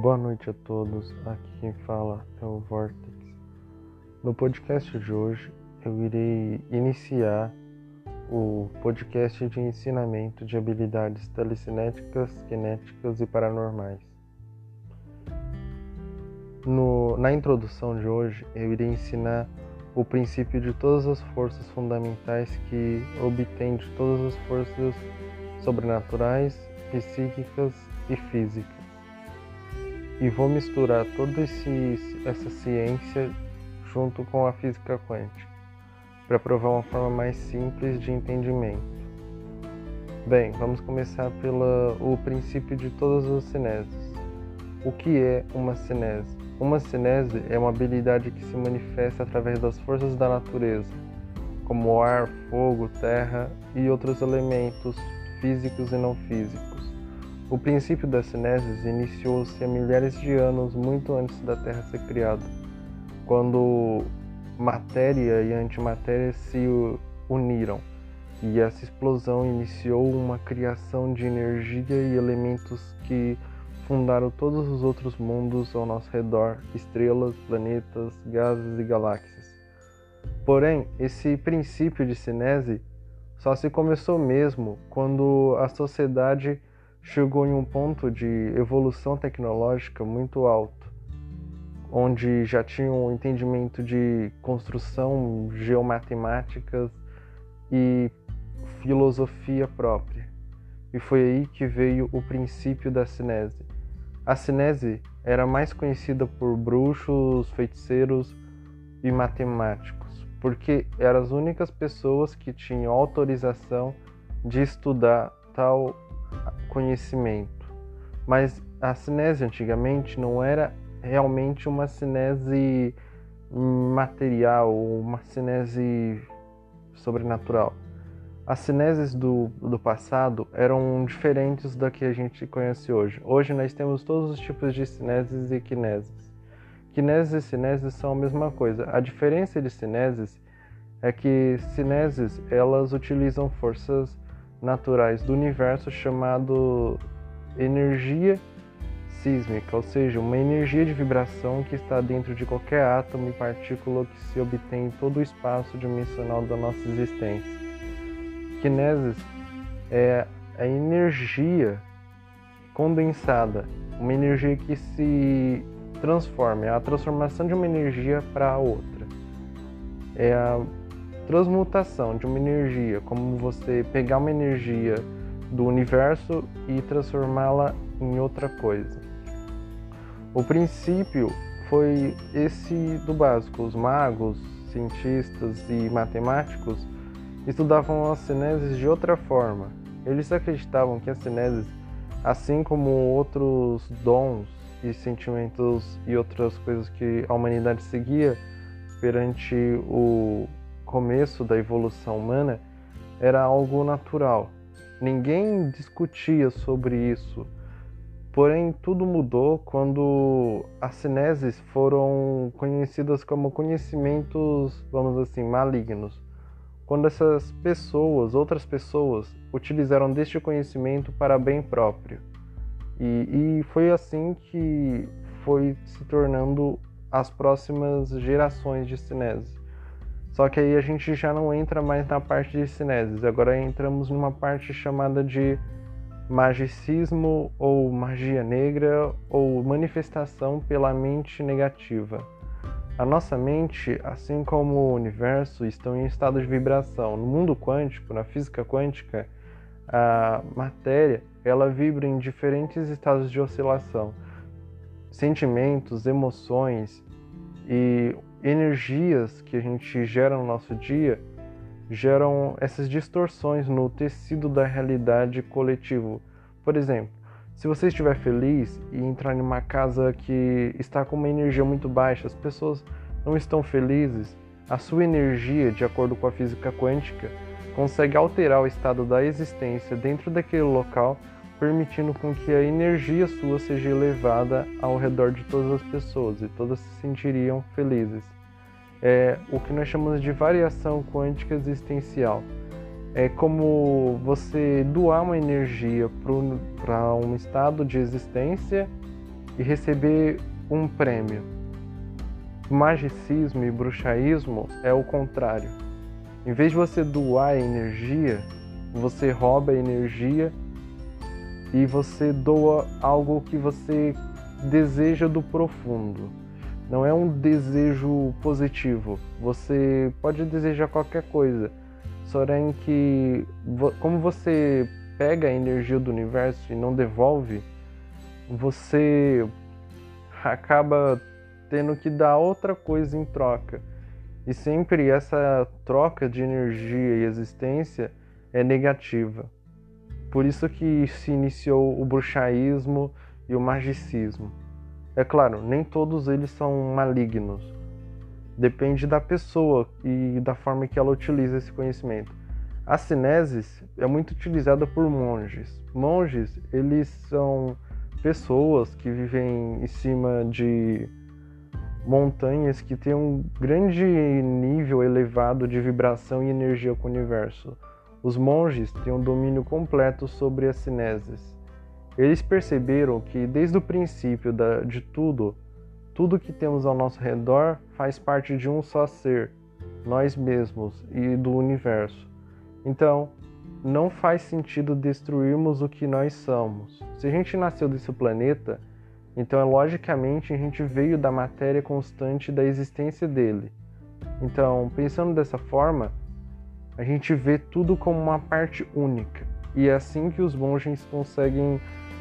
Boa noite a todos. Aqui quem fala é o Vortex. No podcast de hoje, eu irei iniciar o podcast de ensinamento de habilidades telecinéticas, cinéticas e paranormais. No, na introdução de hoje, eu irei ensinar o princípio de todas as forças fundamentais que obtém de todas as forças sobrenaturais, psíquicas e físicas. E vou misturar toda essa ciência junto com a física quântica, para provar uma forma mais simples de entendimento. Bem, vamos começar pelo princípio de todas as cineses. O que é uma cinese? Uma cinese é uma habilidade que se manifesta através das forças da natureza, como ar, fogo, terra e outros elementos físicos e não físicos. O princípio das cineses iniciou-se há milhares de anos, muito antes da Terra ser criada, quando matéria e antimatéria se uniram e essa explosão iniciou uma criação de energia e elementos que fundaram todos os outros mundos ao nosso redor, estrelas, planetas, gases e galáxias. Porém, esse princípio de cinese só se começou mesmo quando a sociedade chegou em um ponto de evolução tecnológica muito alto, onde já tinha um entendimento de construção, geomatemáticas e filosofia própria. E foi aí que veio o princípio da cinese. A cinese era mais conhecida por bruxos, feiticeiros e matemáticos porque eram as únicas pessoas que tinham autorização de estudar tal conhecimento. Mas a cinese antigamente não era realmente uma cinese material, uma cinese sobrenatural. As cineses do, do passado eram diferentes da que a gente conhece hoje. Hoje nós temos todos os tipos de cineses e quineses. Quineses e cineses são a mesma coisa. A diferença de cineses é que cineses elas utilizam forças naturais do universo chamado energia sísmica, ou seja, uma energia de vibração que está dentro de qualquer átomo e partícula que se obtém em todo o espaço dimensional da nossa existência. Kinesis é a energia condensada, uma energia que se transforma, é a transformação de uma energia para outra. É a transmutação de uma energia, como você pegar uma energia do universo e transformá-la em outra coisa. O princípio foi esse do básico. Os magos, cientistas e matemáticos estudavam as cineses de outra forma. Eles acreditavam que as cineses, assim como outros dons e sentimentos e outras coisas que a humanidade seguia perante o começo da evolução humana era algo natural. Ninguém discutia sobre isso. Porém, tudo mudou quando as cineses foram conhecidas como conhecimentos, vamos assim, malignos. Quando essas pessoas, outras pessoas, utilizaram deste conhecimento para bem próprio. E, e foi assim que foi se tornando as próximas gerações de cineses. Só que aí a gente já não entra mais na parte de cineses, agora entramos numa parte chamada de magicismo ou magia negra ou manifestação pela mente negativa. A nossa mente, assim como o universo, estão em estado de vibração. No mundo quântico, na física quântica, a matéria ela vibra em diferentes estados de oscilação. Sentimentos, emoções e energias que a gente gera no nosso dia geram essas distorções no tecido da realidade coletivo. Por exemplo, se você estiver feliz e entrar em uma casa que está com uma energia muito baixa, as pessoas não estão felizes, a sua energia, de acordo com a física quântica, consegue alterar o estado da existência dentro daquele local permitindo com que a energia sua seja elevada ao redor de todas as pessoas e todas se sentiriam felizes. É o que nós chamamos de variação quântica existencial. É como você doar uma energia para um estado de existência e receber um prêmio. Magicismo e bruxaísmo é o contrário. Em vez de você doar energia, você rouba a energia e você doa algo que você deseja do profundo. Não é um desejo positivo. Você pode desejar qualquer coisa, porém que como você pega a energia do universo e não devolve, você acaba tendo que dar outra coisa em troca. E sempre essa troca de energia e existência é negativa. Por isso que se iniciou o bruxaísmo e o magicismo. É claro, nem todos eles são malignos. Depende da pessoa e da forma que ela utiliza esse conhecimento. A cinesis é muito utilizada por monges. Monges, eles são pessoas que vivem em cima de montanhas que têm um grande nível elevado de vibração e energia com o universo. Os monges um domínio completo sobre as cineses. Eles perceberam que desde o princípio de tudo, tudo que temos ao nosso redor faz parte de um só ser, nós mesmos e do universo. Então, não faz sentido destruirmos o que nós somos. Se a gente nasceu desse planeta, então logicamente a gente veio da matéria constante da existência dele. Então, pensando dessa forma, a gente vê tudo como uma parte única. E é assim que os monges conseguem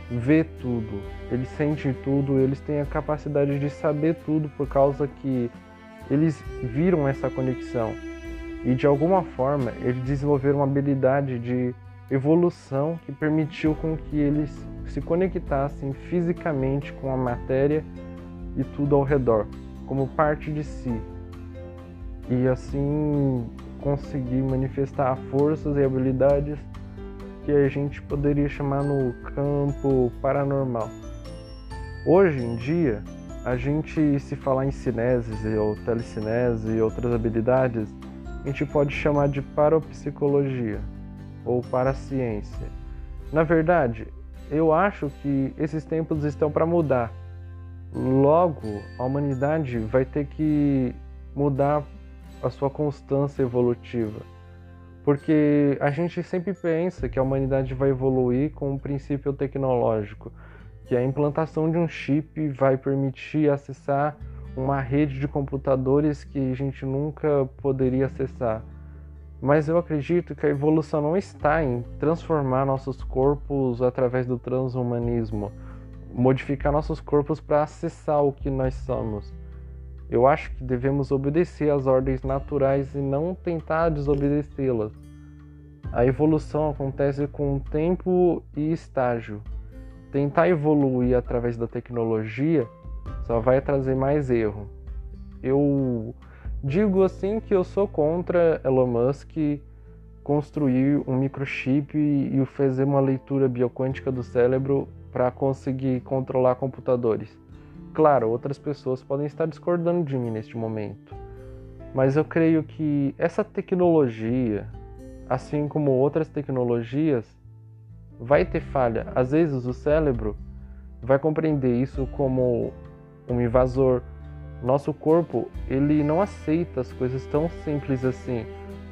ver tudo, eles sentem tudo, eles têm a capacidade de saber tudo por causa que eles viram essa conexão. E de alguma forma, eles desenvolveram uma habilidade de evolução que permitiu com que eles se conectassem fisicamente com a matéria e tudo ao redor, como parte de si. E assim conseguir manifestar forças e habilidades que a gente poderia chamar no campo paranormal. Hoje em dia, a gente se falar em cineses ou telecinese e outras habilidades, a gente pode chamar de parapsicologia ou paraciência. Na verdade, eu acho que esses tempos estão para mudar. Logo, a humanidade vai ter que mudar a sua constância evolutiva. Porque a gente sempre pensa que a humanidade vai evoluir com um princípio tecnológico, que a implantação de um chip vai permitir acessar uma rede de computadores que a gente nunca poderia acessar. Mas eu acredito que a evolução não está em transformar nossos corpos através do transhumanismo, modificar nossos corpos para acessar o que nós somos eu acho que devemos obedecer às ordens naturais e não tentar desobedecê-las. A evolução acontece com tempo e estágio. Tentar evoluir através da tecnologia só vai trazer mais erro. Eu digo assim que eu sou contra Elon Musk construir um microchip e fazer uma leitura bioquântica do cérebro para conseguir controlar computadores. Claro, outras pessoas podem estar discordando de mim neste momento, mas eu creio que essa tecnologia, assim como outras tecnologias, vai ter falha. Às vezes o cérebro vai compreender isso como um invasor. Nosso corpo, ele não aceita as coisas tão simples assim.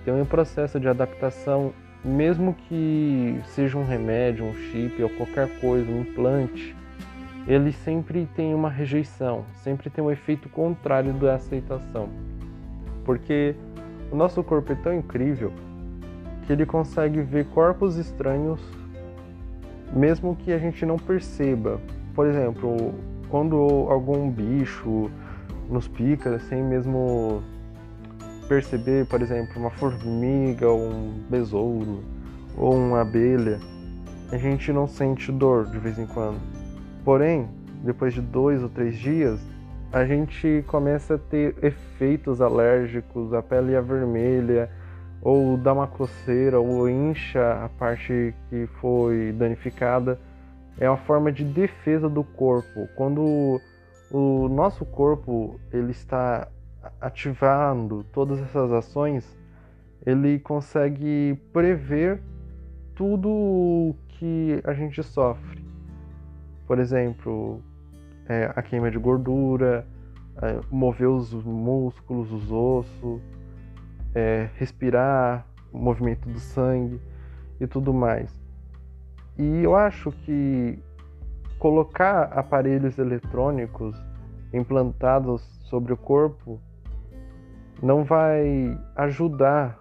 Tem um processo de adaptação, mesmo que seja um remédio, um chip ou qualquer coisa, um implante ele sempre tem uma rejeição, sempre tem um efeito contrário da aceitação. Porque o nosso corpo é tão incrível que ele consegue ver corpos estranhos mesmo que a gente não perceba. Por exemplo, quando algum bicho nos pica sem mesmo perceber, por exemplo, uma formiga, um besouro ou uma abelha, a gente não sente dor de vez em quando Porém, depois de dois ou três dias, a gente começa a ter efeitos alérgicos, a pele é vermelha, ou dá uma coceira, ou incha a parte que foi danificada. É uma forma de defesa do corpo. Quando o nosso corpo ele está ativando todas essas ações, ele consegue prever tudo que a gente sofre. Por exemplo, é, a queima de gordura, é, mover os músculos, os ossos, é, respirar, o movimento do sangue e tudo mais. E eu acho que colocar aparelhos eletrônicos implantados sobre o corpo não vai ajudar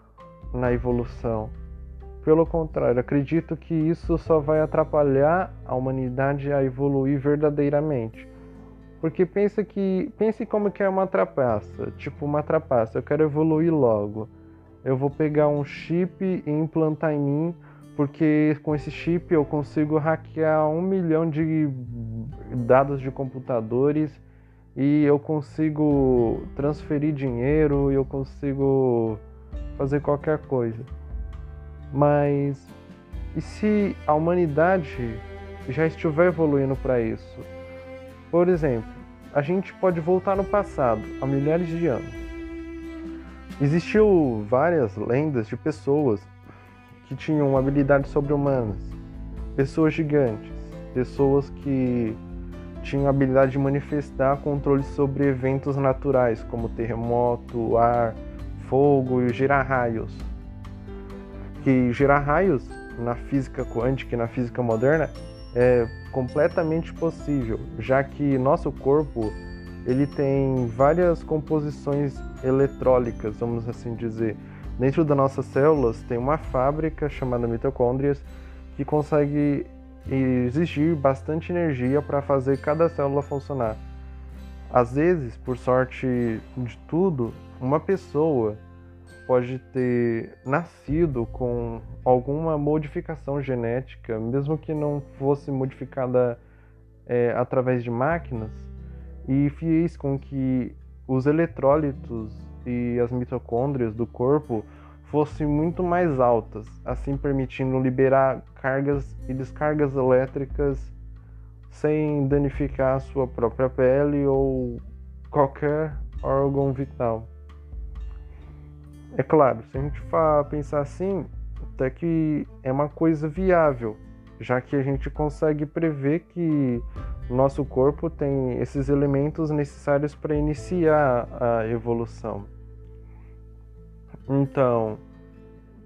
na evolução. Pelo contrário, acredito que isso só vai atrapalhar a humanidade a evoluir verdadeiramente. Porque pensa que pense como que é uma trapaça, tipo uma trapaça, eu quero evoluir logo. Eu vou pegar um chip e implantar em mim, porque com esse chip eu consigo hackear um milhão de dados de computadores e eu consigo transferir dinheiro eu consigo fazer qualquer coisa. Mas e se a humanidade já estiver evoluindo para isso? Por exemplo, a gente pode voltar no passado, há milhares de anos. Existiu várias lendas de pessoas que tinham habilidades sobre-humanas, pessoas gigantes, pessoas que tinham a habilidade de manifestar controle sobre eventos naturais, como terremoto, ar, fogo e girar raios. Que girar raios na física quântica e na física moderna é completamente possível, já que nosso corpo ele tem várias composições eletrólicas, vamos assim dizer. Dentro das nossas células tem uma fábrica chamada mitocôndrias que consegue exigir bastante energia para fazer cada célula funcionar. Às vezes, por sorte de tudo, uma pessoa pode ter nascido com alguma modificação genética, mesmo que não fosse modificada é, através de máquinas, e fez com que os eletrólitos e as mitocôndrias do corpo fossem muito mais altas, assim permitindo liberar cargas e descargas elétricas sem danificar a sua própria pele ou qualquer órgão vital. É claro, se a gente for pensar assim, até que é uma coisa viável, já que a gente consegue prever que nosso corpo tem esses elementos necessários para iniciar a evolução. Então,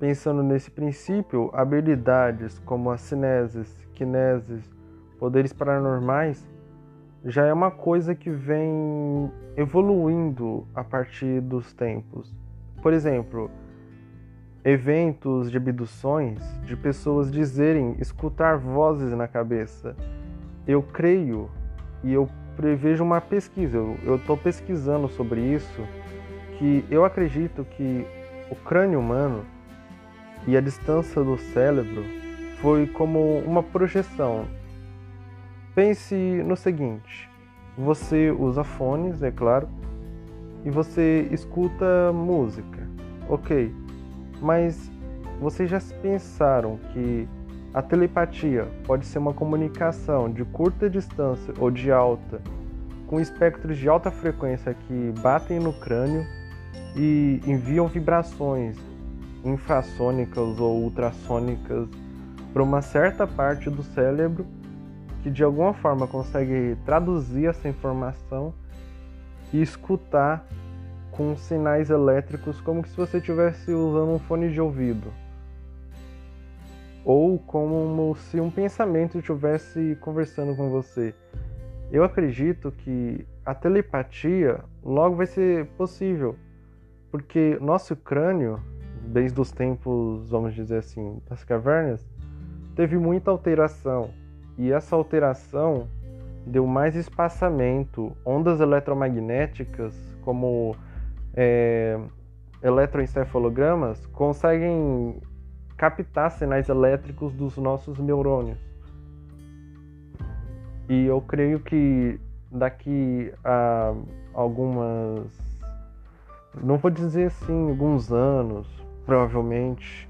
pensando nesse princípio, habilidades como a cineses, kineses, poderes paranormais já é uma coisa que vem evoluindo a partir dos tempos. Por exemplo, eventos de abduções, de pessoas dizerem escutar vozes na cabeça. Eu creio e eu prevejo uma pesquisa, eu estou pesquisando sobre isso, que eu acredito que o crânio humano e a distância do cérebro foi como uma projeção. Pense no seguinte: você usa fones, é claro, e você escuta música, ok, mas vocês já pensaram que a telepatia pode ser uma comunicação de curta distância ou de alta, com espectros de alta frequência que batem no crânio e enviam vibrações infrassônicas ou ultrassônicas para uma certa parte do cérebro que de alguma forma consegue traduzir essa informação e escutar com sinais elétricos como se você estivesse usando um fone de ouvido. Ou como se um pensamento estivesse conversando com você. Eu acredito que a telepatia logo vai ser possível porque nosso crânio, desde os tempos, vamos dizer assim, das cavernas, teve muita alteração. E essa alteração deu mais espaçamento. Ondas eletromagnéticas, como é, eletroencefalogramas, conseguem captar sinais elétricos dos nossos neurônios. E eu creio que daqui a algumas não vou dizer assim alguns anos, provavelmente,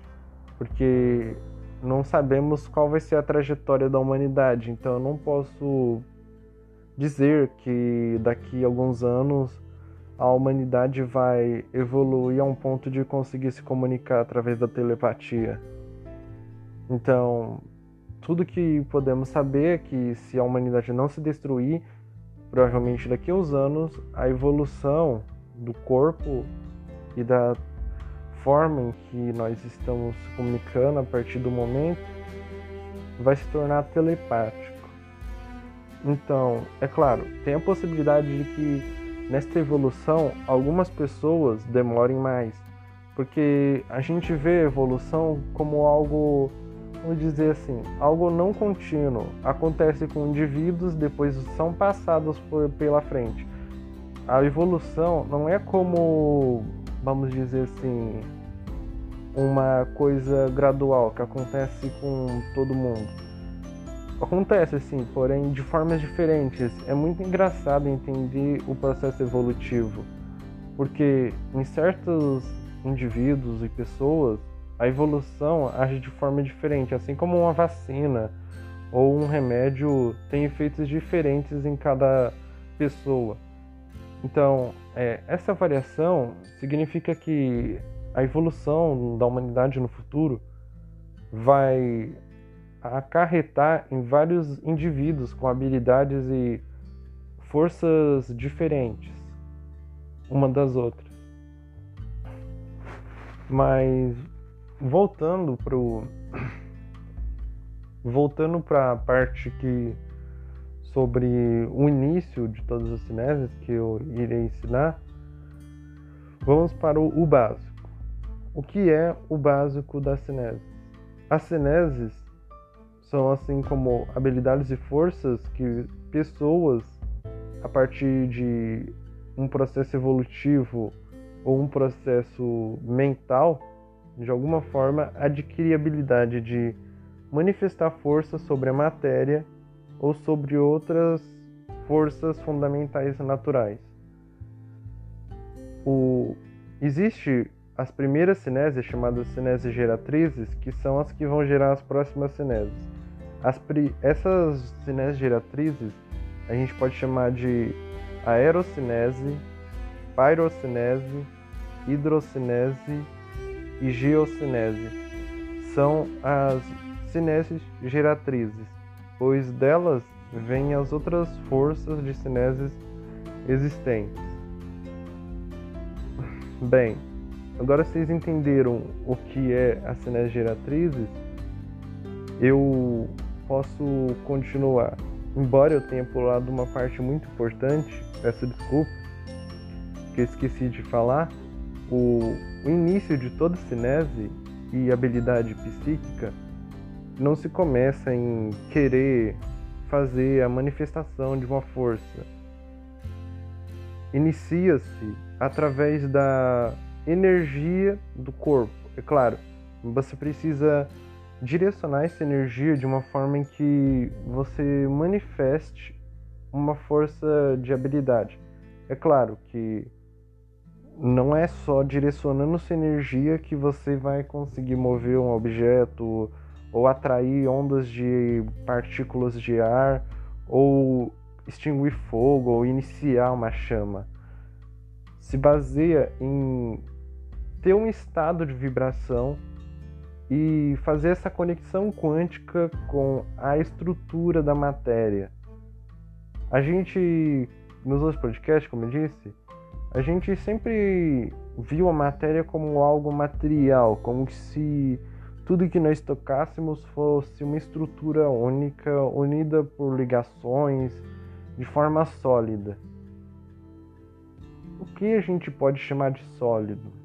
porque não sabemos qual vai ser a trajetória da humanidade, então eu não posso dizer que daqui a alguns anos a humanidade vai evoluir a um ponto de conseguir se comunicar através da telepatia. Então, tudo que podemos saber é que se a humanidade não se destruir, provavelmente daqui a uns anos, a evolução do corpo e da forma em que nós estamos se comunicando a partir do momento vai se tornar telepático. Então, é claro, tem a possibilidade de que nesta evolução algumas pessoas demorem mais, porque a gente vê a evolução como algo, vamos dizer assim, algo não contínuo. Acontece com indivíduos, depois são passados por, pela frente. A evolução não é como, vamos dizer assim, uma coisa gradual que acontece com todo mundo. Acontece assim, porém de formas diferentes. É muito engraçado entender o processo evolutivo, porque em certos indivíduos e pessoas a evolução age de forma diferente, assim como uma vacina ou um remédio tem efeitos diferentes em cada pessoa. Então, é, essa variação significa que a evolução da humanidade no futuro vai acarretar em vários indivíduos com habilidades e forças diferentes uma das outras. Mas voltando pro voltando para a parte que sobre o início de todas as cinésias que eu irei ensinar, vamos para o, básico. O que é o básico da cineses? As cineses são assim como habilidades e forças que pessoas, a partir de um processo evolutivo ou um processo mental, de alguma forma adquire habilidade de manifestar força sobre a matéria ou sobre outras forças fundamentais naturais. O, as primeiras cinésias, chamadas cinésias geratrizes, que são as que vão gerar as próximas cinésias. As, essas cinésias geratrizes a gente pode chamar de aerocinese, pyrocinese, hidrocinese e geocinese. São as cinésias geratrizes, pois delas vêm as outras forças de cinésias existentes. Bem, Agora vocês entenderam o que é a cinese geratrizes, eu posso continuar. Embora eu tenha pulado uma parte muito importante, peço desculpa, que eu esqueci de falar, o, o início de toda cinese e habilidade psíquica não se começa em querer fazer a manifestação de uma força. Inicia-se através da energia do corpo. É claro, você precisa direcionar essa energia de uma forma em que você manifeste uma força de habilidade. É claro que não é só direcionando sua energia que você vai conseguir mover um objeto ou atrair ondas de partículas de ar ou extinguir fogo ou iniciar uma chama. Se baseia em ter um estado de vibração e fazer essa conexão quântica com a estrutura da matéria. A gente, nos outros podcasts, como eu disse, a gente sempre viu a matéria como algo material, como se tudo que nós tocássemos fosse uma estrutura única, unida por ligações, de forma sólida. O que a gente pode chamar de sólido?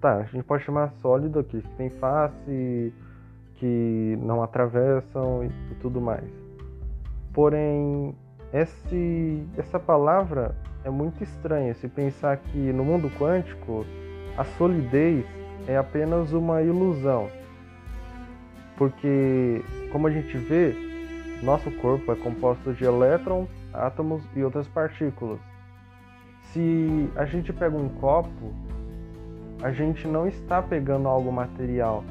Tá, a gente pode chamar sólido aqui, que tem face, que não atravessam e, e tudo mais. Porém, esse, essa palavra é muito estranha se pensar que no mundo quântico a solidez é apenas uma ilusão. Porque, como a gente vê, nosso corpo é composto de elétrons, átomos e outras partículas. Se a gente pega um copo a gente não está pegando algo material.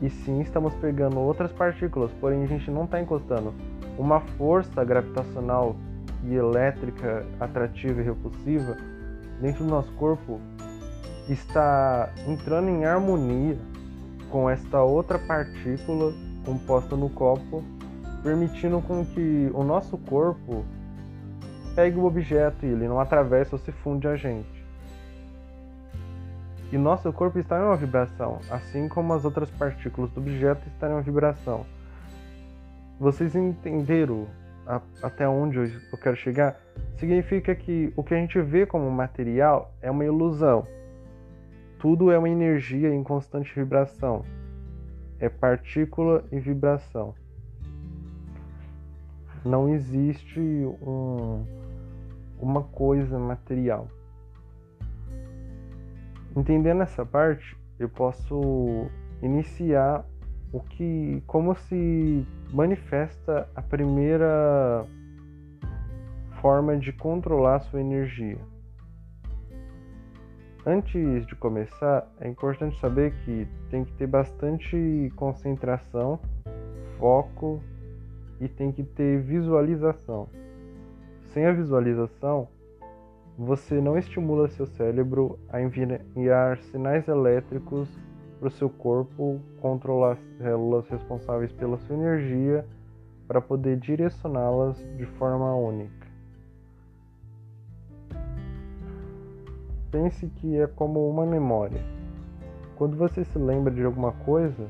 E sim estamos pegando outras partículas, porém a gente não está encostando. Uma força gravitacional e elétrica atrativa e repulsiva dentro do nosso corpo está entrando em harmonia com esta outra partícula composta no copo permitindo com que o nosso corpo pegue o objeto e ele não atravessa ou se funde a gente. E nosso corpo está em uma vibração, assim como as outras partículas do objeto estão em uma vibração. Vocês entenderam a, até onde eu quero chegar? Significa que o que a gente vê como material é uma ilusão. Tudo é uma energia em constante vibração. É partícula e vibração. Não existe um, uma coisa material. Entendendo essa parte, eu posso iniciar o que como se manifesta a primeira forma de controlar sua energia. Antes de começar, é importante saber que tem que ter bastante concentração, foco e tem que ter visualização. Sem a visualização, você não estimula seu cérebro a enviar sinais elétricos para o seu corpo, controlar as células responsáveis pela sua energia para poder direcioná-las de forma única. Pense que é como uma memória. Quando você se lembra de alguma coisa,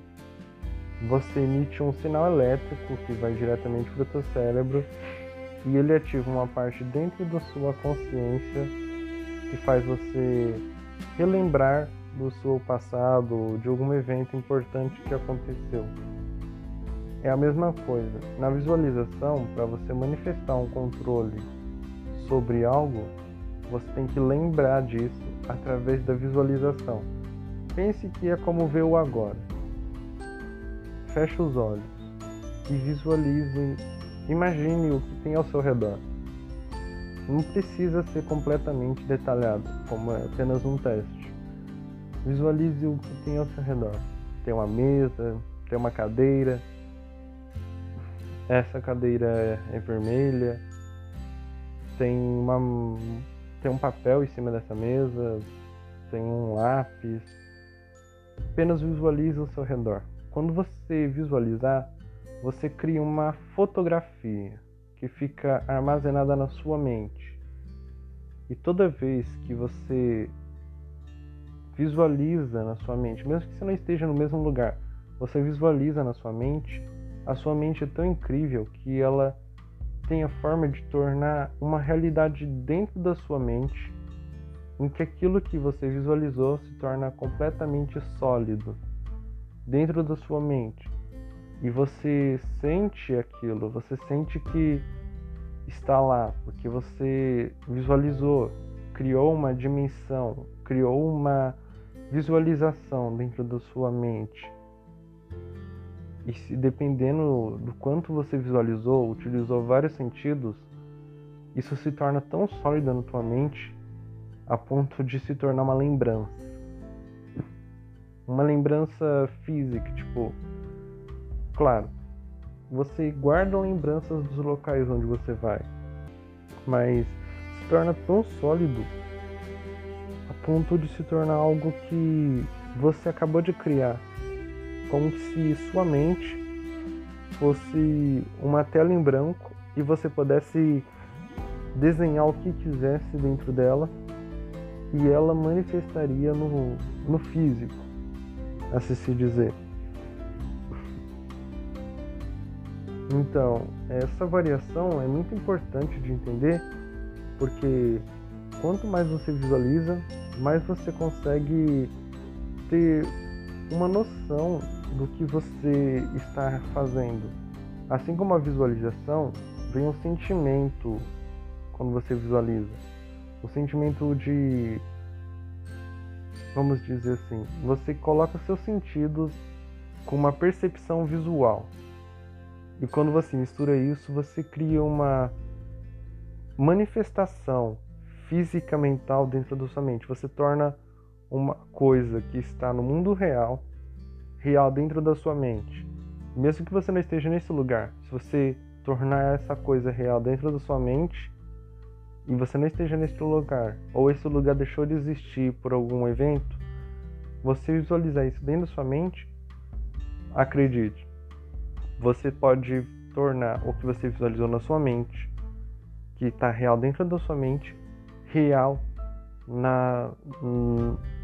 você emite um sinal elétrico que vai diretamente para o seu cérebro e ele ativa uma parte dentro da sua consciência que faz você relembrar do seu passado, de algum evento importante que aconteceu. É a mesma coisa. Na visualização, para você manifestar um controle sobre algo, você tem que lembrar disso através da visualização. Pense que é como ver o agora. Feche os olhos e visualize, imagine o que tem ao seu redor. Não precisa ser completamente detalhado, como é apenas um teste. Visualize o que tem ao seu redor. Tem uma mesa, tem uma cadeira. Essa cadeira é, é vermelha. Tem uma tem um papel em cima dessa mesa, tem um lápis. Apenas visualize ao seu redor. Quando você visualizar, você cria uma fotografia que fica armazenada na sua mente. E toda vez que você visualiza na sua mente, mesmo que você não esteja no mesmo lugar, você visualiza na sua mente, a sua mente é tão incrível que ela tem a forma de tornar uma realidade dentro da sua mente, em que aquilo que você visualizou se torna completamente sólido dentro da sua mente. E você sente aquilo, você sente que está lá, porque você visualizou, criou uma dimensão, criou uma visualização dentro da sua mente. E se dependendo do quanto você visualizou, utilizou vários sentidos, isso se torna tão sólido na tua mente a ponto de se tornar uma lembrança. Uma lembrança física, tipo, claro, você guarda lembranças dos locais onde você vai, mas se torna tão sólido a ponto de se tornar algo que você acabou de criar como se sua mente fosse uma tela em branco e você pudesse desenhar o que quisesse dentro dela e ela manifestaria no, no físico, assim se dizer. Então, essa variação é muito importante de entender porque quanto mais você visualiza, mais você consegue ter uma noção do que você está fazendo. Assim como a visualização, vem um sentimento quando você visualiza. O sentimento de. Vamos dizer assim, você coloca seus sentidos com uma percepção visual. E quando você mistura isso, você cria uma manifestação física mental dentro da sua mente. Você torna uma coisa que está no mundo real real dentro da sua mente. Mesmo que você não esteja nesse lugar, se você tornar essa coisa real dentro da sua mente e você não esteja nesse lugar, ou esse lugar deixou de existir por algum evento, você visualizar isso dentro da sua mente, acredite, você pode tornar o que você visualizou na sua mente, que está real dentro da sua mente, real na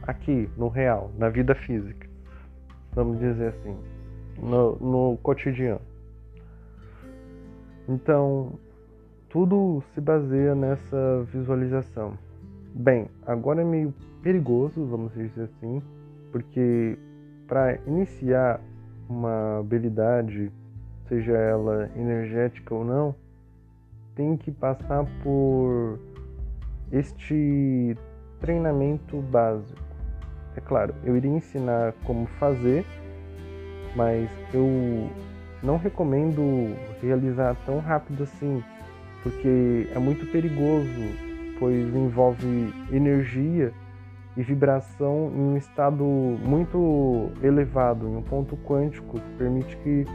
aqui no real, na vida física, vamos dizer assim, no, no cotidiano. Então, tudo se baseia nessa visualização. Bem, agora é meio perigoso, vamos dizer assim, porque para iniciar uma habilidade, seja ela energética ou não, tem que passar por este treinamento básico. É claro, eu iria ensinar como fazer, mas eu não recomendo realizar tão rápido assim, porque é muito perigoso, pois envolve energia e vibração em um estado muito elevado, em um ponto quântico, que permite que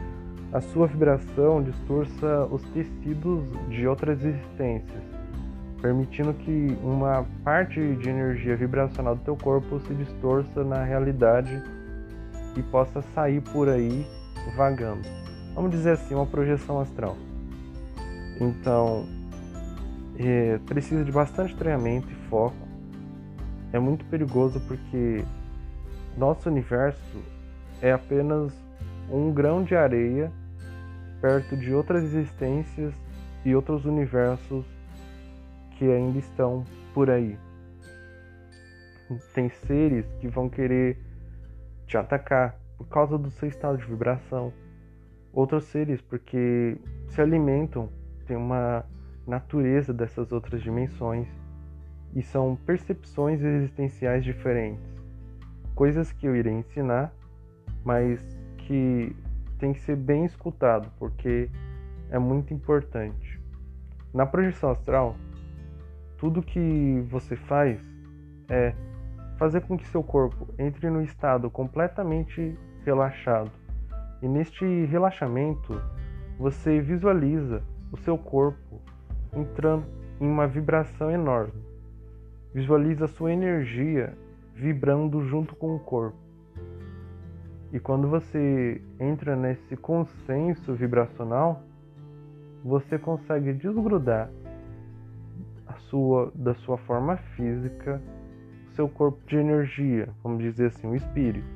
a sua vibração distorça os tecidos de outras existências, permitindo que uma parte de energia vibracional do teu corpo se distorça na realidade e possa sair por aí vagando. Vamos dizer assim, uma projeção astral. Então, é, precisa de bastante treinamento e foco é muito perigoso porque nosso universo é apenas um grão de areia perto de outras existências e outros universos que ainda estão por aí. Tem seres que vão querer te atacar por causa do seu estado de vibração. Outros seres porque se alimentam, tem uma natureza dessas outras dimensões e são percepções existenciais diferentes. Coisas que eu irei ensinar, mas que tem que ser bem escutado, porque é muito importante. Na projeção astral, tudo que você faz é fazer com que seu corpo entre no estado completamente relaxado. E neste relaxamento, você visualiza o seu corpo entrando em uma vibração enorme. Visualiza sua energia vibrando junto com o corpo. E quando você entra nesse consenso vibracional, você consegue desgrudar a sua, da sua forma física, seu corpo de energia, vamos dizer assim, o espírito.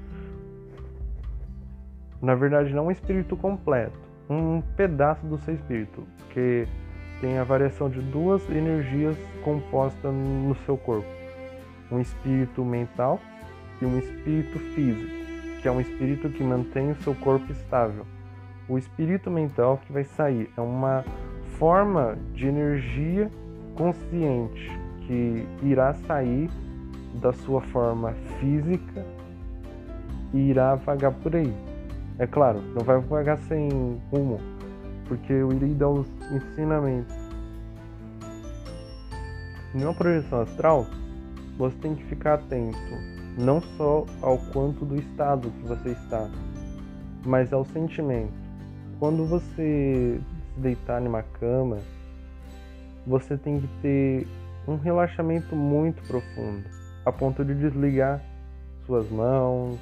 Na verdade, não um espírito completo, um pedaço do seu espírito, porque tem a variação de duas energias compostas no seu corpo: um espírito mental e um espírito físico, que é um espírito que mantém o seu corpo estável. O espírito mental que vai sair é uma forma de energia consciente que irá sair da sua forma física e irá vagar por aí. É claro, não vai vagar sem rumo, porque eu irei dar os ensinamentos. Em uma projeção astral, você tem que ficar atento não só ao quanto do estado que você está, mas ao sentimento. Quando você se deitar em uma cama, você tem que ter um relaxamento muito profundo, a ponto de desligar suas mãos,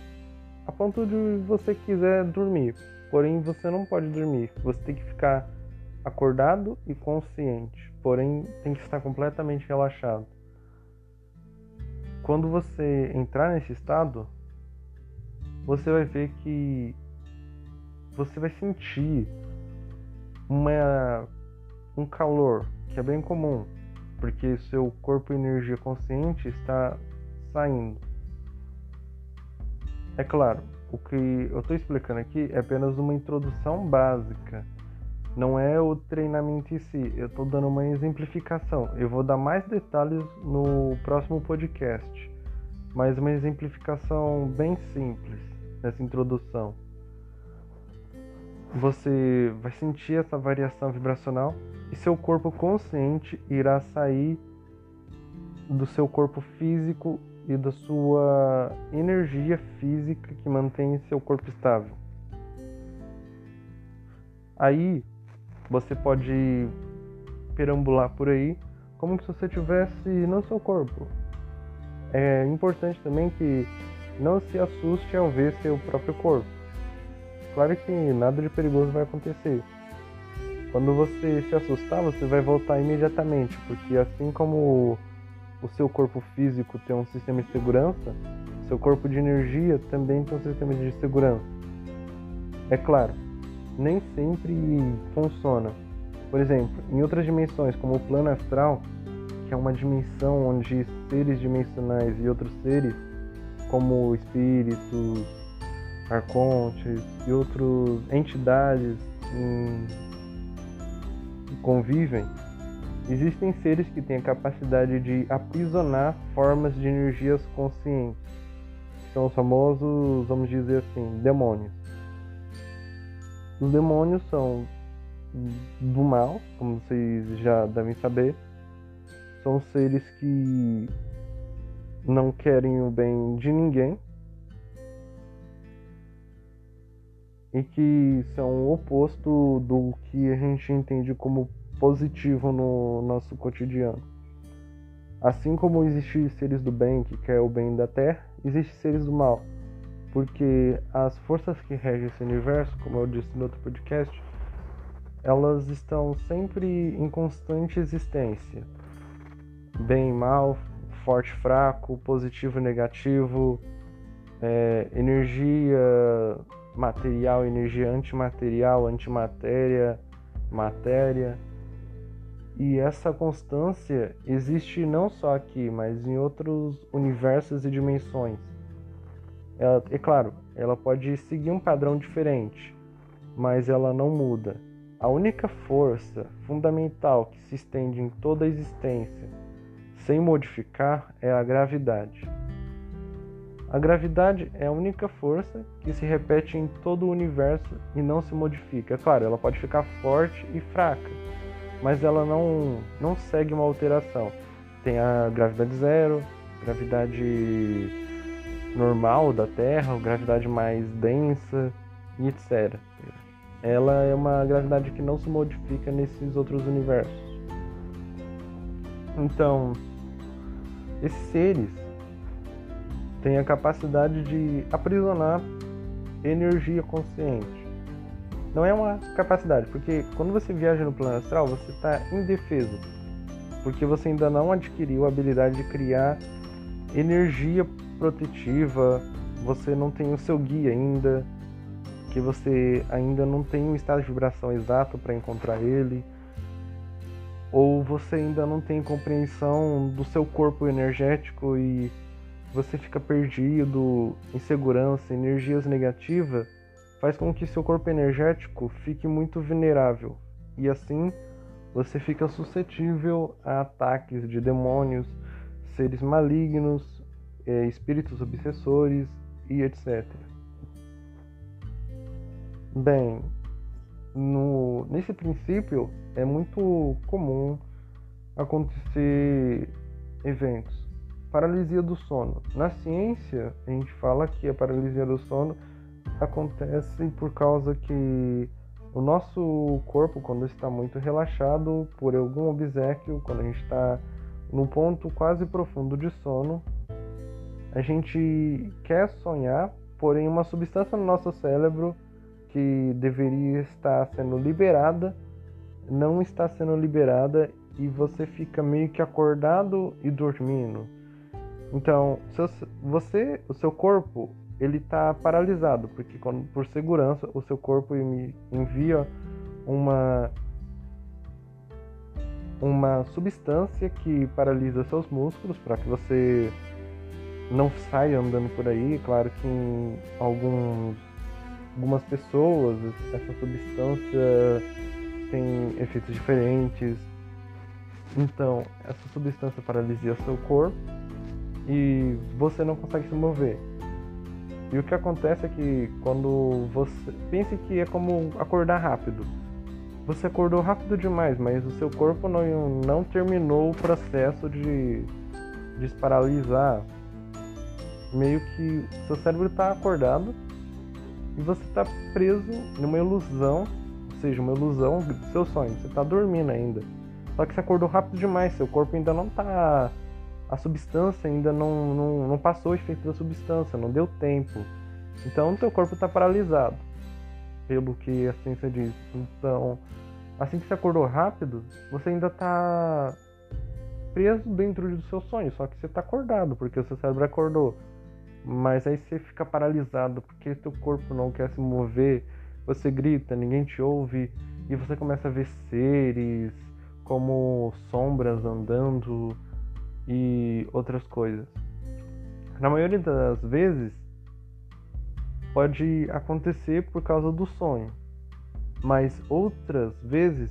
a ponto de você quiser dormir, Porém, você não pode dormir. Você tem que ficar acordado e consciente. Porém, tem que estar completamente relaxado. Quando você entrar nesse estado, você vai ver que você vai sentir uma, um calor que é bem comum, porque seu corpo e energia consciente está saindo. É claro, o que eu estou explicando aqui é apenas uma introdução básica, não é o treinamento em si. Eu estou dando uma exemplificação. Eu vou dar mais detalhes no próximo podcast, mas uma exemplificação bem simples nessa introdução. Você vai sentir essa variação vibracional e seu corpo consciente irá sair do seu corpo físico e da sua energia física que mantém seu corpo estável. Aí você pode perambular por aí como se você tivesse no seu corpo. É importante também que não se assuste ao ver seu próprio corpo. Claro que nada de perigoso vai acontecer, Quando você se assustar, você vai voltar imediatamente, porque assim como o seu corpo físico tem um sistema de segurança, seu corpo de energia também tem um sistema de segurança. É claro, nem sempre funciona. Por exemplo, em outras dimensões, como o plano astral, que é uma dimensão onde seres dimensionais e outros seres, como espíritos, arcontes e outras entidades em... convivem, existem seres que têm a capacidade de aprisionar formas de energias conscientes, são os famosos, vamos dizer assim, demônios. Os demônios são do mal, como vocês já devem saber, são seres que não querem o bem de ninguém. E que são o oposto do que a gente entende como positivo no nosso cotidiano. Assim como existem seres do bem que quer o bem da Terra, existem seres do mal, porque as forças que regem esse universo, como eu disse no outro podcast, elas estão sempre em constante existência bem e mal, forte fraco, positivo e negativo, é, energia material, energia antimaterial, antimatéria, matéria. E essa constância existe não só aqui, mas em outros universos e dimensões. Ela, é claro, ela pode seguir um padrão diferente, mas ela não muda. A única força fundamental que se estende em toda a existência sem modificar é a gravidade. A gravidade é a única força que se repete em todo o universo e não se modifica. É claro, ela pode ficar forte e fraca, mas ela não, não segue uma alteração. Tem a gravidade zero, gravidade normal da Terra, gravidade mais densa e etc. Ela é uma gravidade que não se modifica nesses outros universos. Então, esses seres têm a capacidade de aprisionar energia consciente. Não é uma capacidade, porque quando você viaja no plano astral, você está indefeso, porque você ainda não adquiriu a habilidade de criar energia protetiva, você não tem o seu guia ainda, que você ainda não tem um estado de vibração exato para encontrar ele ou você ainda não tem compreensão do seu corpo energético e você fica perdido, insegurança, energias negativas, faz com que seu corpo energético fique muito vulnerável. E assim você fica suscetível a ataques de demônios, seres malignos, é, espíritos obsessores e etc. Bem, no, nesse princípio é muito comum acontecer eventos. Paralisia do sono. Na ciência, a gente fala que a paralisia do sono acontece por causa que o nosso corpo, quando está muito relaxado por algum obsequio, quando a gente está num ponto quase profundo de sono, a gente quer sonhar, porém uma substância no nosso cérebro que deveria estar sendo liberada não está sendo liberada e você fica meio que acordado e dormindo. Então, você, o seu corpo, ele está paralisado porque por segurança o seu corpo envia uma uma substância que paralisa seus músculos para que você não saia andando por aí. Claro que em alguns algumas pessoas essa substância tem efeitos diferentes. Então, essa substância paralisia seu corpo e você não consegue se mover. E o que acontece é que quando você. Pense que é como acordar rápido. Você acordou rápido demais, mas o seu corpo não, não terminou o processo de desparalisar. Meio que seu cérebro está acordado, e você está preso numa ilusão, ou seja, uma ilusão do seu sonho. Você está dormindo ainda. Só que você acordou rápido demais, seu corpo ainda não está. A substância ainda não, não, não passou o efeito da substância, não deu tempo. Então teu corpo está paralisado, pelo que a ciência diz. Então assim que você acordou rápido, você ainda está preso dentro do seu sonho, só que você está acordado, porque o seu cérebro acordou. Mas aí você fica paralisado, porque seu corpo não quer se mover, você grita, ninguém te ouve, e você começa a ver seres como sombras andando e outras coisas. Na maioria das vezes, pode acontecer por causa do sonho, mas outras vezes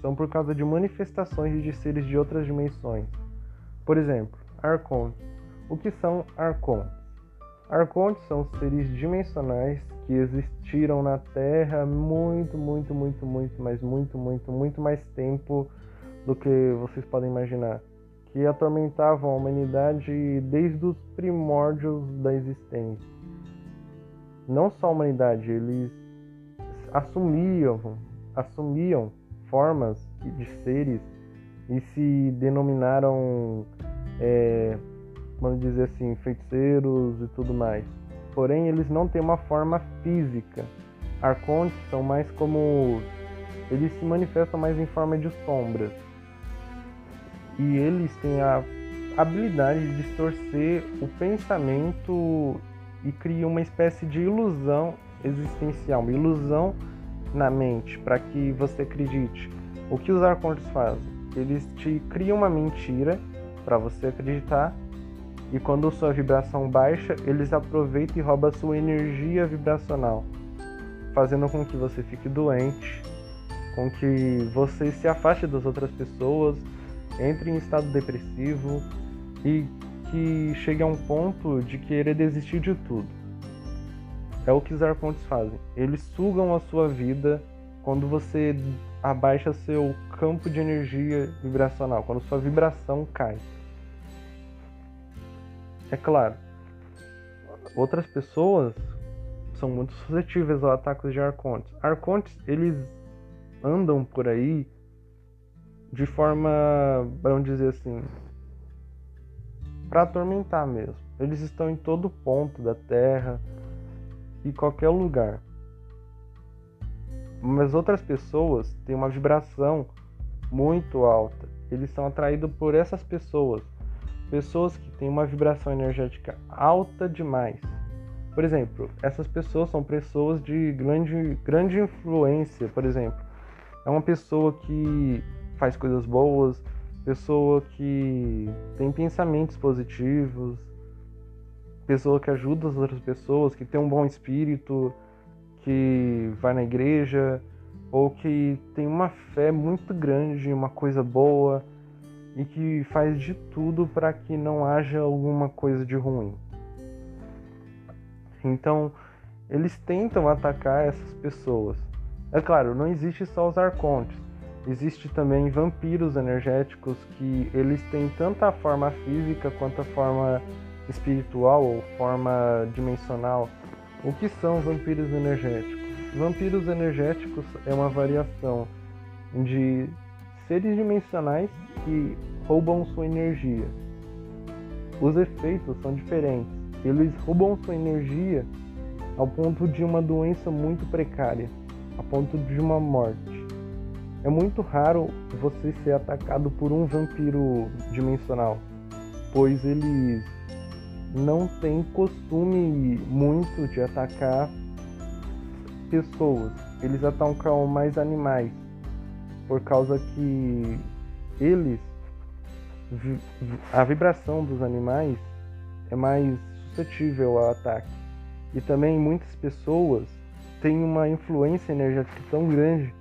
são por causa de manifestações de seres de outras dimensões. Por exemplo, arcontes. O que são arcontes? Arcontes são seres dimensionais que existiram na Terra muito, muito, muito, muito, mas muito, muito, muito mais tempo do que vocês podem imaginar, que atormentavam a humanidade desde os primórdios da existência. Não só a humanidade, eles assumiam, assumiam formas de seres e se denominaram, é, vamos dizer assim, feiticeiros e tudo mais. Porém, eles não têm uma forma física. Arcontes são mais como. Eles se manifestam mais em forma de sombras. E eles têm a habilidade de distorcer o pensamento e criam uma espécie de ilusão existencial, uma ilusão na mente para que você acredite. O que os arcontes fazem? Eles te criam uma mentira para você acreditar e quando sua vibração baixa, eles aproveitam e roubam sua energia vibracional, fazendo com que você fique doente, com que você se afaste das outras pessoas, entre em estado depressivo e que chegue a um ponto de querer desistir de tudo. É o que os arcontes fazem. Eles sugam a sua vida quando você abaixa seu campo de energia vibracional, quando sua vibração cai. É claro, outras pessoas são muito suscetíveis ao ataques de arcontes. Arcontes, eles andam por aí de forma, vamos dizer assim, para atormentar mesmo. Eles estão em todo ponto da Terra e qualquer lugar. Mas outras pessoas têm uma vibração muito alta. Eles são atraídos por essas pessoas. Pessoas que têm uma vibração energética alta demais. Por exemplo, essas pessoas são pessoas de grande, grande influência. Por exemplo, é uma pessoa que faz coisas boas, pessoa que tem pensamentos positivos, pessoa que ajuda as outras pessoas, que tem um bom espírito, que vai na igreja, ou que tem uma fé muito grande, uma coisa boa e que faz de tudo para que não haja alguma coisa de ruim. Então, eles tentam atacar essas pessoas. É claro, não existe só os arcontes. Existe também vampiros energéticos que eles têm tanto a forma física quanto a forma espiritual ou forma dimensional. O que são vampiros energéticos? Vampiros energéticos é uma variação de seres dimensionais que roubam sua energia. Os efeitos são diferentes. Eles roubam sua energia ao ponto de uma doença muito precária, a ponto de uma morte. É muito raro você ser atacado por um vampiro dimensional, pois eles não têm costume muito de atacar pessoas. Eles atacam mais animais, por causa que eles a vibração dos animais é mais suscetível ao ataque. E também muitas pessoas têm uma influência energética tão grande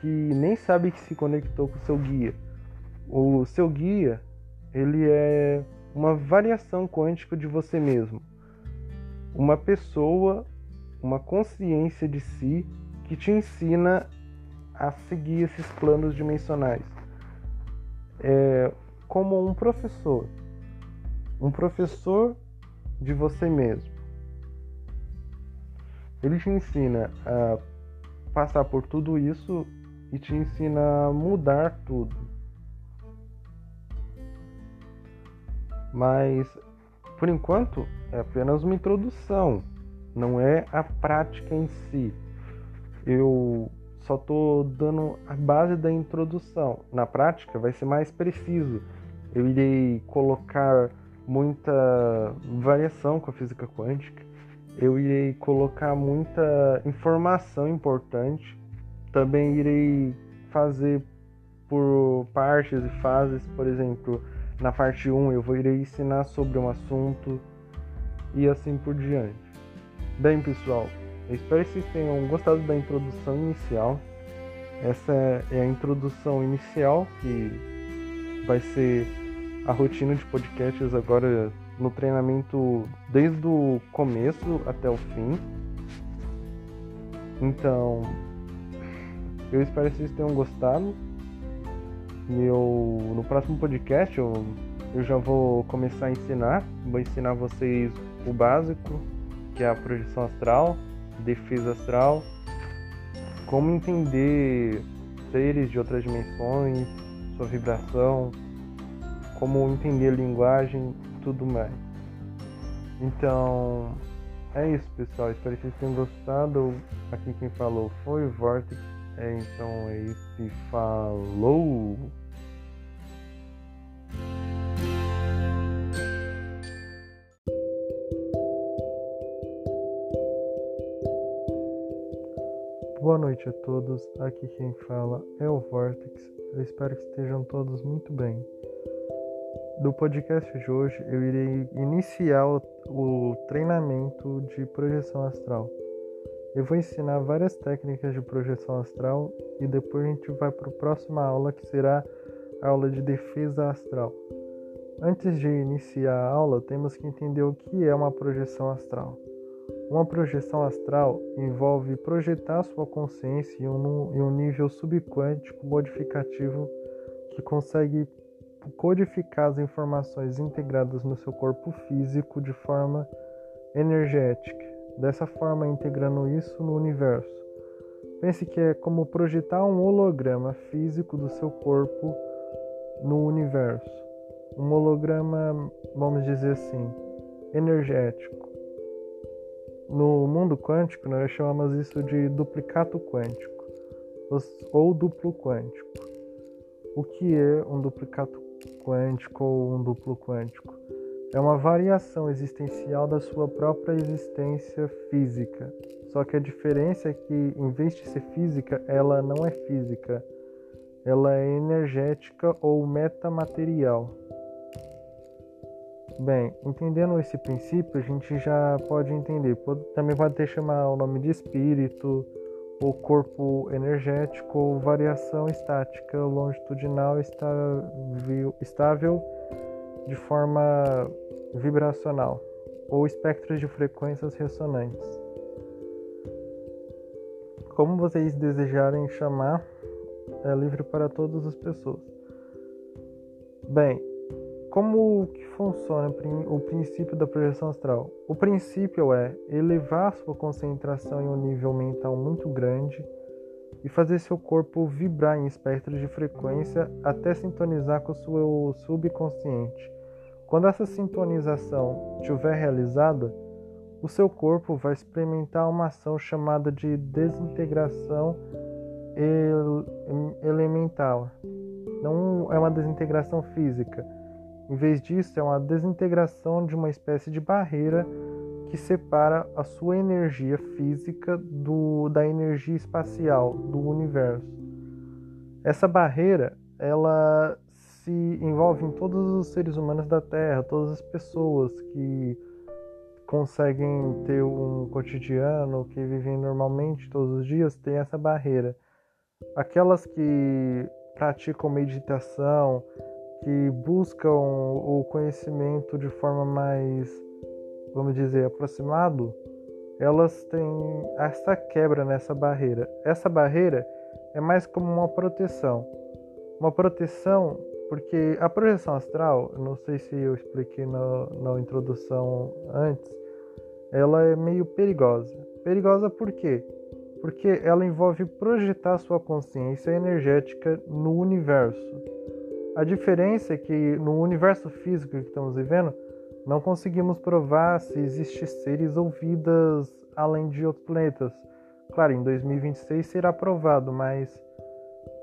que nem sabe que se conectou com o seu guia. O seu guia, ele é uma variação quântica de você mesmo. Uma pessoa, uma consciência de si que te ensina a seguir esses planos dimensionais. É como um professor, um professor de você mesmo. Ele te ensina a passar por tudo isso e te ensina a mudar tudo. Mas por enquanto é apenas uma introdução, não é a prática em si. Eu só estou dando a base da introdução. Na prática, vai ser mais preciso. Eu irei colocar muita variação com a física quântica. Eu irei colocar muita informação importante. Também irei fazer por partes e fases, por exemplo, na parte 1 eu vou irei ensinar sobre um assunto e assim por diante. Bem, pessoal, eu espero que vocês tenham gostado da introdução inicial. Essa é a introdução inicial que vai ser a rotina de podcasts agora no treinamento desde o começo até o fim. Então, eu espero que vocês tenham gostado. E eu, no próximo podcast eu, eu já vou começar a ensinar. Vou ensinar vocês o básico, que é a projeção astral, defesa astral, como entender seres de outras dimensões, sua vibração, como entender a linguagem tudo mais. Então, é isso, pessoal. Espero que vocês tenham gostado. Aqui quem falou foi o Vortex. É, então é isso falou! Boa noite a todos, aqui quem fala é o Vortex. Eu espero que estejam todos muito bem. No podcast de hoje eu irei iniciar o, o treinamento de projeção astral. Eu vou ensinar várias técnicas de projeção astral e depois a gente vai para a próxima aula que será a aula de defesa astral. Antes de iniciar a aula, temos que entender o que é uma projeção astral. Uma projeção astral envolve projetar sua consciência em um, em um nível subquântico modificativo que consegue codificar as informações integradas no seu corpo físico de forma energética, dessa forma integrando isso no universo. Pense que é como projetar um holograma físico do seu corpo no universo. Um holograma, vamos dizer assim, energético. No mundo quântico, nós chamamos isso de duplicato quântico ou duplo quântico. O que é um duplicato quântico ou um duplo quântico? É uma variação existencial da sua própria existência física. Só que a diferença é que, em vez de ser física, ela não é física. Ela é energética ou metamaterial. Bem, entendendo esse princípio, a gente já pode entender. Pode, também pode ter chamar o nome de espírito, ou corpo energético, ou variação estática longitudinal estável, estável de forma vibracional, ou espectros de frequências ressonantes. Como vocês desejarem chamar, é livre para todas as pessoas. Bem, como que funciona o princípio da projeção astral? O princípio é elevar sua concentração em um nível mental muito grande e fazer seu corpo vibrar em espectros de frequência até sintonizar com o seu subconsciente. Quando essa sintonização estiver realizada, o seu corpo vai experimentar uma ação chamada de desintegração elemental. Não é uma desintegração física em vez disso, é uma desintegração de uma espécie de barreira que separa a sua energia física do, da energia espacial do universo. Essa barreira, ela se envolve em todos os seres humanos da Terra, todas as pessoas que conseguem ter um cotidiano, que vivem normalmente todos os dias, têm essa barreira. Aquelas que praticam meditação, que buscam o conhecimento de forma mais, vamos dizer, aproximado, elas têm essa quebra nessa barreira. Essa barreira é mais como uma proteção. Uma proteção porque a projeção astral, não sei se eu expliquei na, na introdução antes, ela é meio perigosa. Perigosa por quê? Porque ela envolve projetar sua consciência energética no universo. A diferença é que no universo físico que estamos vivendo, não conseguimos provar se existem seres ou vidas além de outros planetas. claro, em 2026 será aprovado, mas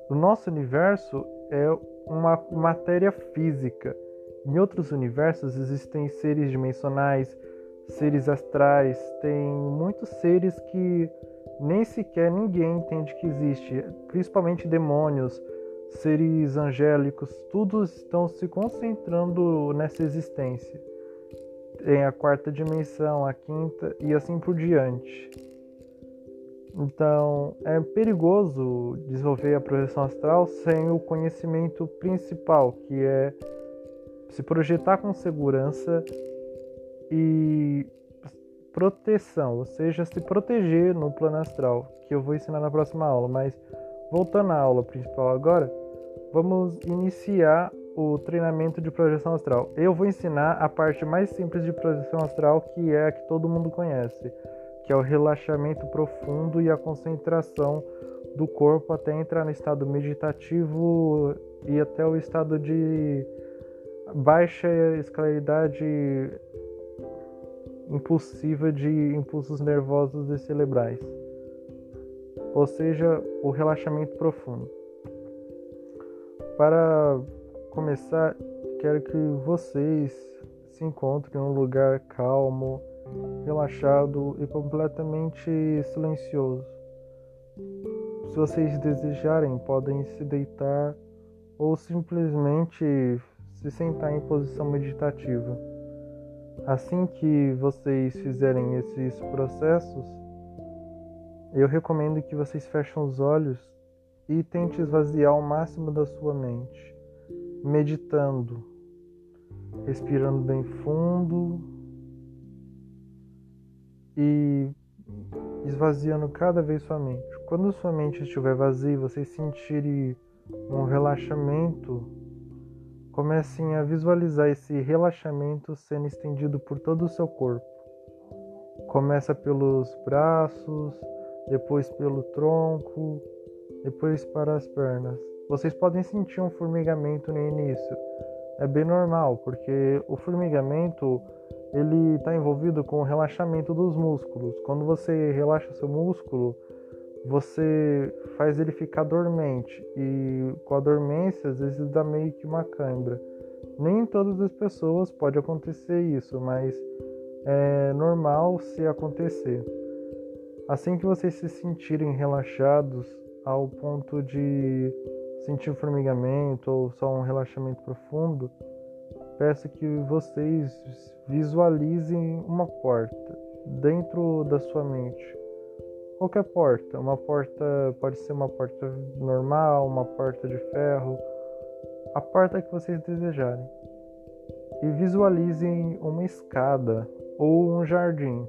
o nosso universo é uma matéria física. Em outros universos existem seres dimensionais, seres astrais, tem muitos seres que nem sequer ninguém entende que existe, principalmente demônios, seres angélicos, todos estão se concentrando nessa existência. Tem a quarta dimensão, a quinta e assim por diante. Então, é perigoso desenvolver a projeção astral sem o conhecimento principal, que é se projetar com segurança e proteção, ou seja, se proteger no plano astral, que eu vou ensinar na próxima aula. Mas voltando à aula principal agora, vamos iniciar o treinamento de projeção astral. Eu vou ensinar a parte mais simples de projeção astral, que é a que todo mundo conhece, que é o relaxamento profundo e a concentração do corpo até entrar no estado meditativo e até o estado de baixa esclaridade impulsiva de impulsos nervosos e cerebrais, ou seja, o relaxamento profundo. Para começar, quero que vocês se encontrem em um lugar calmo, relaxado e completamente silencioso. Se vocês desejarem, podem se deitar ou simplesmente se sentar em posição meditativa. Assim que vocês fizerem esses processos, eu recomendo que vocês fechem os olhos e tente esvaziar o máximo da sua mente, meditando, respirando bem fundo e esvaziando cada vez sua mente. Quando sua mente estiver vazia, vocês sentirem um relaxamento Comecem a visualizar esse relaxamento sendo estendido por todo o seu corpo. Começa pelos braços, depois pelo tronco, depois para as pernas. Vocês podem sentir um formigamento no início. É bem normal, porque o formigamento ele está envolvido com o relaxamento dos músculos. Quando você relaxa seu músculo, você faz ele ficar dormente e com a dormência às vezes dá meio que uma cãibra. Nem em todas as pessoas pode acontecer isso, mas é normal se acontecer. Assim que vocês se sentirem relaxados ao ponto de sentir formigamento ou só um relaxamento profundo, peço que vocês visualizem uma porta dentro da sua mente qualquer porta. Uma porta pode ser uma porta normal, uma porta de ferro, a porta que vocês desejarem. E visualizem uma escada ou um jardim.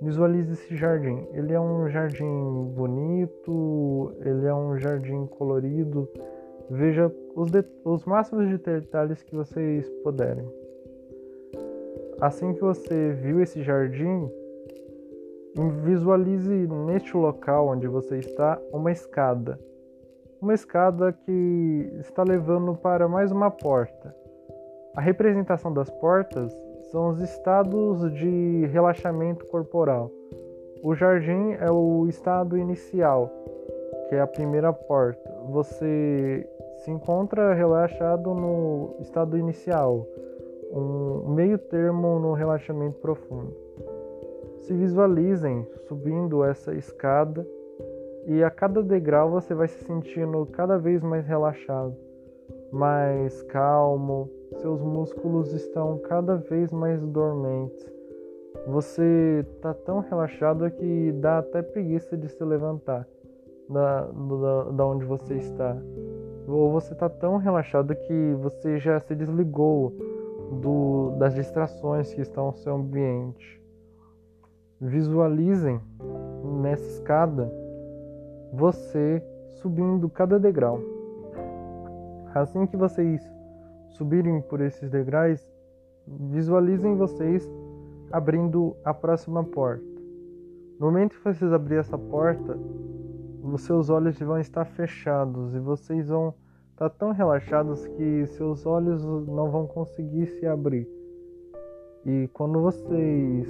Visualize esse jardim. Ele é um jardim bonito, ele é um jardim colorido. Veja os, os máximos de detalhes que vocês puderem. Assim que você viu esse jardim, Visualize neste local onde você está uma escada. Uma escada que está levando para mais uma porta. A representação das portas são os estados de relaxamento corporal. O jardim é o estado inicial, que é a primeira porta. Você se encontra relaxado no estado inicial, um meio termo no relaxamento profundo se visualizem subindo essa escada e a cada degrau você vai se sentindo cada vez mais relaxado, mais calmo, seus músculos estão cada vez mais dormentes. Você está tão relaxado que dá até preguiça de se levantar da, da, da onde você está. Ou você está tão relaxado que você já se desligou do, das distrações que estão no seu ambiente. Visualizem nessa escada você subindo cada degrau. Assim que vocês subirem por esses degraus, visualizem vocês abrindo a próxima porta. No momento que vocês abrirem essa porta, os seus olhos vão estar fechados e vocês vão estar tão relaxados que seus olhos não vão conseguir se abrir. E quando vocês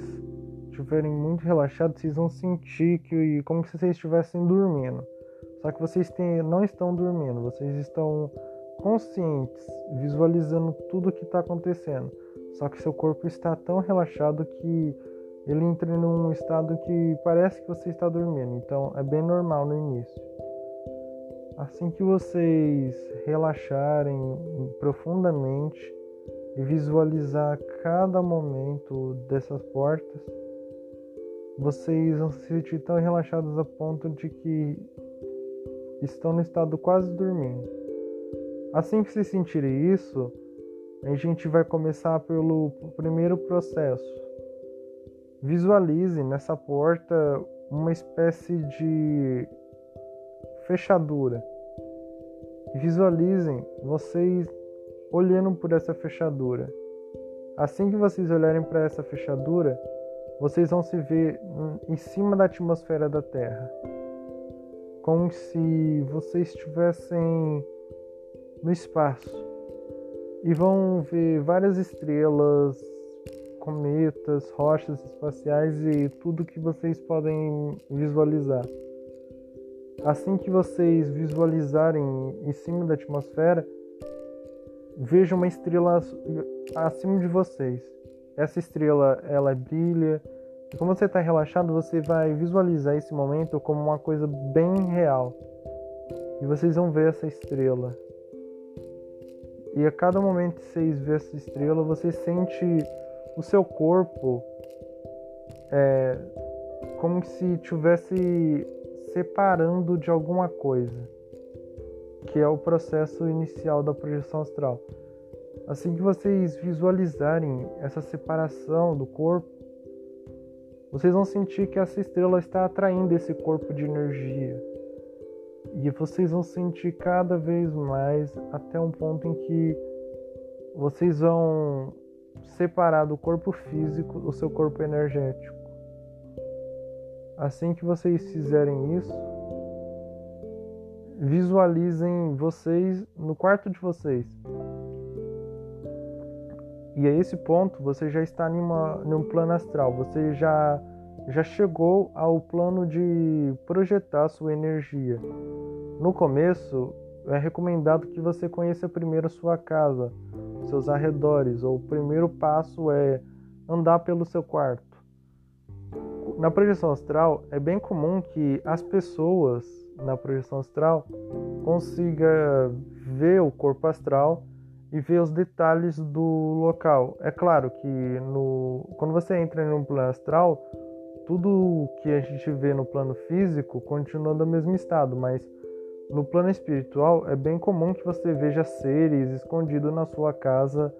estiverem muito relaxados, vocês vão sentir que como se vocês estivessem dormindo. Só que vocês têm, não estão dormindo, vocês estão conscientes, visualizando tudo o que está acontecendo. Só que seu corpo está tão relaxado que ele entra num estado que parece que você está dormindo. Então é bem normal no início. Assim que vocês relaxarem profundamente e visualizar cada momento dessas portas, vocês vão se sentir tão relaxados a ponto de que estão no estado quase dormindo. Assim que vocês sentirem isso, a gente vai começar pelo primeiro processo. Visualize nessa porta uma espécie de fechadura. Visualizem vocês olhando por essa fechadura. Assim que vocês olharem para essa fechadura, vocês vão se ver em cima da atmosfera da Terra como se vocês estivessem no espaço e vão ver várias estrelas, cometas, rochas espaciais e tudo que vocês podem visualizar. Assim que vocês visualizarem em cima da atmosfera, vejam uma estrela acima de vocês. Essa estrela ela brilha, e como você está relaxado, você vai visualizar esse momento como uma coisa bem real. E vocês vão ver essa estrela. E a cada momento que vocês vê essa estrela, você sente o seu corpo é, como se estivesse separando de alguma coisa, que é o processo inicial da projeção astral. Assim que vocês visualizarem essa separação do corpo, vocês vão sentir que essa estrela está atraindo esse corpo de energia. E vocês vão sentir cada vez mais até um ponto em que vocês vão separar do corpo físico o seu corpo energético. Assim que vocês fizerem isso, visualizem vocês no quarto de vocês. E a esse ponto você já está numa, num plano astral, você já, já chegou ao plano de projetar sua energia. No começo, é recomendado que você conheça primeiro sua casa, seus arredores, ou o primeiro passo é andar pelo seu quarto. Na projeção astral, é bem comum que as pessoas na projeção astral consigam ver o corpo astral e ver os detalhes do local. É claro que no, quando você entra em um plano astral, tudo que a gente vê no plano físico continua no mesmo estado, mas no plano espiritual é bem comum que você veja seres escondidos na sua casa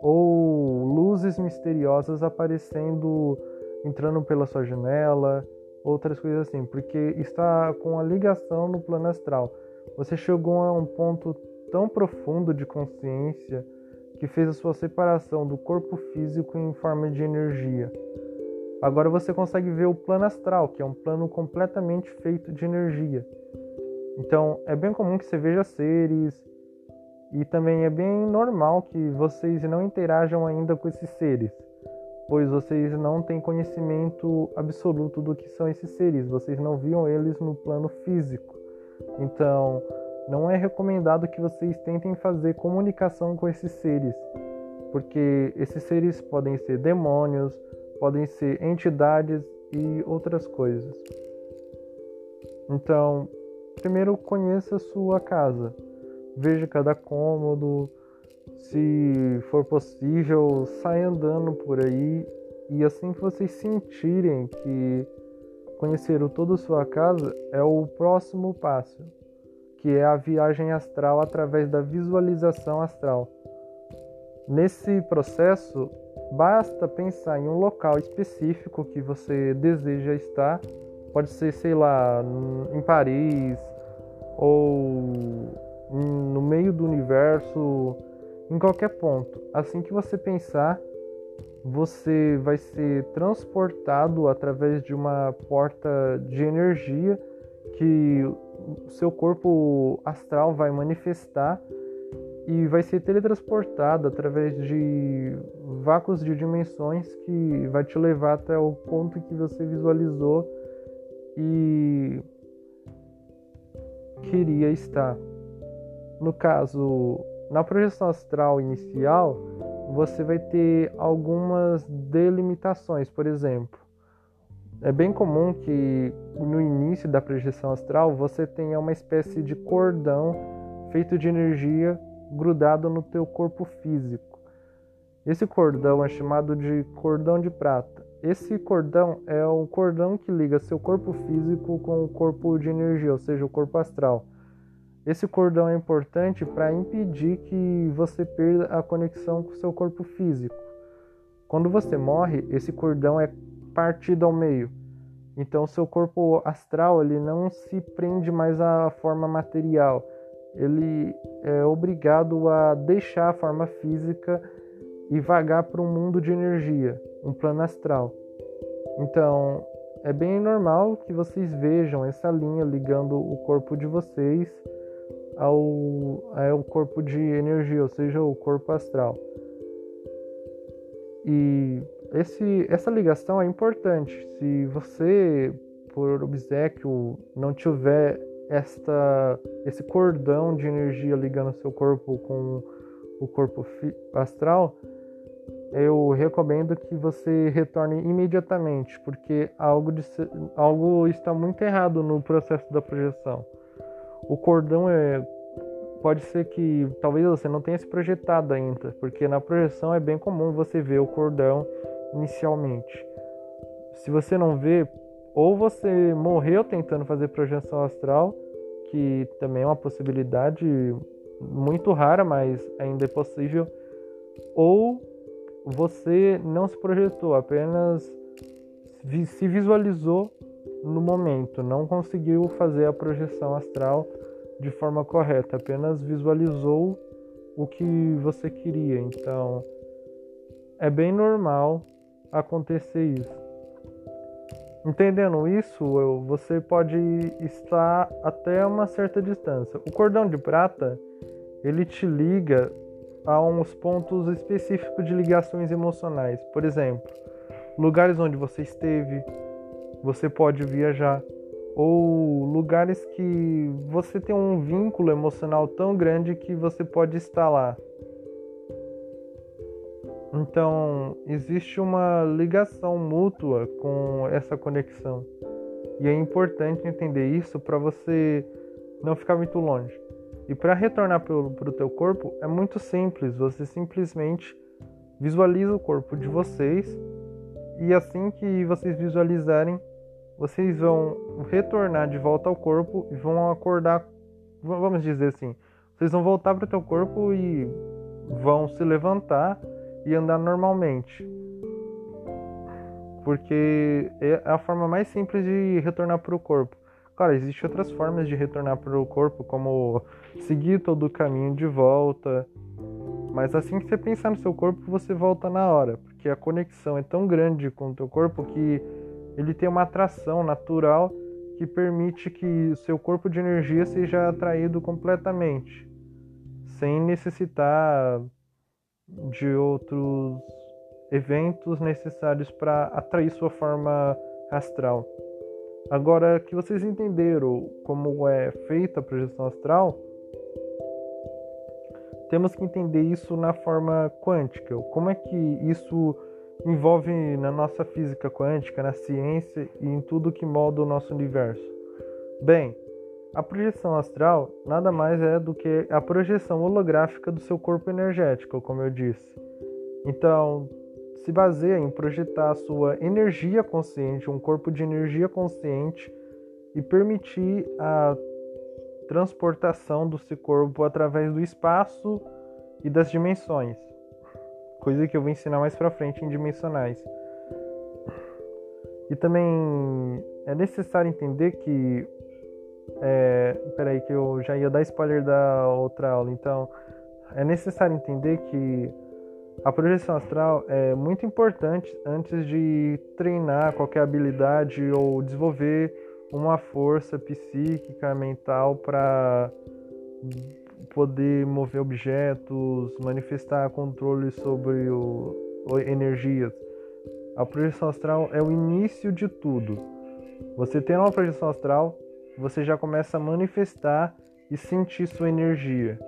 ou luzes misteriosas aparecendo, entrando pela sua janela, outras coisas assim, porque está com a ligação no plano astral. Você chegou a um ponto tão profundo de consciência que fez a sua separação do corpo físico em forma de energia. Agora você consegue ver o plano astral, que é um plano completamente feito de energia. Então é bem comum que você veja seres e também é bem normal que vocês não interajam ainda com esses seres, pois vocês não têm conhecimento absoluto do que são esses seres, vocês não viam eles no plano físico. Então, não é recomendado que vocês tentem fazer comunicação com esses seres, porque esses seres podem ser demônios, podem ser entidades e outras coisas. Então, primeiro conheça a sua casa, veja cada cômodo, se for possível, saia andando por aí. E assim que vocês sentirem que conheceram toda a sua casa, é o próximo passo que é a viagem astral através da visualização astral. Nesse processo, basta pensar em um local específico que você deseja estar, pode ser, sei lá, em Paris ou no meio do universo, em qualquer ponto. Assim que você pensar, você vai ser transportado através de uma porta de energia que o seu corpo astral vai manifestar e vai ser teletransportado através de vácuos de dimensões que vai te levar até o ponto que você visualizou e queria estar. No caso, na projeção astral inicial, você vai ter algumas delimitações, por exemplo. É bem comum que no início da projeção astral você tenha uma espécie de cordão feito de energia grudado no teu corpo físico. Esse cordão é chamado de cordão de prata. Esse cordão é um cordão que liga seu corpo físico com o corpo de energia, ou seja, o corpo astral. Esse cordão é importante para impedir que você perda a conexão com seu corpo físico. Quando você morre, esse cordão é partido ao meio. Então, seu corpo astral ele não se prende mais à forma material ele é obrigado a deixar a forma física e vagar para um mundo de energia, um plano astral. Então, é bem normal que vocês vejam essa linha ligando o corpo de vocês ao, ao corpo de energia, ou seja, o corpo astral. E esse, essa ligação é importante. Se você, por obsequio, não tiver esta, esse cordão de energia ligando seu corpo com o corpo astral, eu recomendo que você retorne imediatamente, porque algo, de, algo está muito errado no processo da projeção. O cordão é pode ser que talvez você não tenha se projetado ainda, porque na projeção é bem comum você ver o cordão inicialmente. Se você não vê, ou você morreu tentando fazer projeção astral, que também é uma possibilidade muito rara, mas ainda é possível, ou você não se projetou, apenas se visualizou no momento, não conseguiu fazer a projeção astral de forma correta, apenas visualizou o que você queria. Então, é bem normal acontecer isso. Entendendo isso, você pode estar até uma certa distância. O cordão de prata, ele te liga a uns pontos específicos de ligações emocionais. Por exemplo, lugares onde você esteve, você pode viajar, ou lugares que você tem um vínculo emocional tão grande que você pode estar lá. Então, existe uma ligação mútua com essa conexão. E é importante entender isso para você não ficar muito longe. E para retornar para o teu corpo é muito simples. Você simplesmente visualiza o corpo de vocês e assim que vocês visualizarem, vocês vão retornar de volta ao corpo e vão acordar, vamos dizer assim, vocês vão voltar para o teu corpo e vão se levantar e andar normalmente. Porque é a forma mais simples de retornar para o corpo. Claro, existem outras formas de retornar para o corpo, como seguir todo o caminho de volta. Mas assim que você pensar no seu corpo, você volta na hora, porque a conexão é tão grande com o teu corpo que ele tem uma atração natural que permite que seu corpo de energia seja atraído completamente, sem necessitar de outros eventos necessários para atrair sua forma astral. Agora que vocês entenderam como é feita a projeção astral, temos que entender isso na forma quântica. Como é que isso envolve na nossa física quântica, na ciência e em tudo que molda o nosso universo? Bem, a projeção astral nada mais é do que a projeção holográfica do seu corpo energético, como eu disse. Então, se baseia em projetar a sua energia consciente, um corpo de energia consciente, e permitir a transportação seu corpo através do espaço e das dimensões. Coisa que eu vou ensinar mais para frente em dimensionais. E também é necessário entender que é, peraí, que eu já ia dar spoiler da outra aula. Então, é necessário entender que a projeção astral é muito importante antes de treinar qualquer habilidade ou desenvolver uma força psíquica, mental para poder mover objetos, manifestar controle sobre o, energias. A projeção astral é o início de tudo. Você tendo uma projeção astral, você já começa a manifestar e sentir sua energia.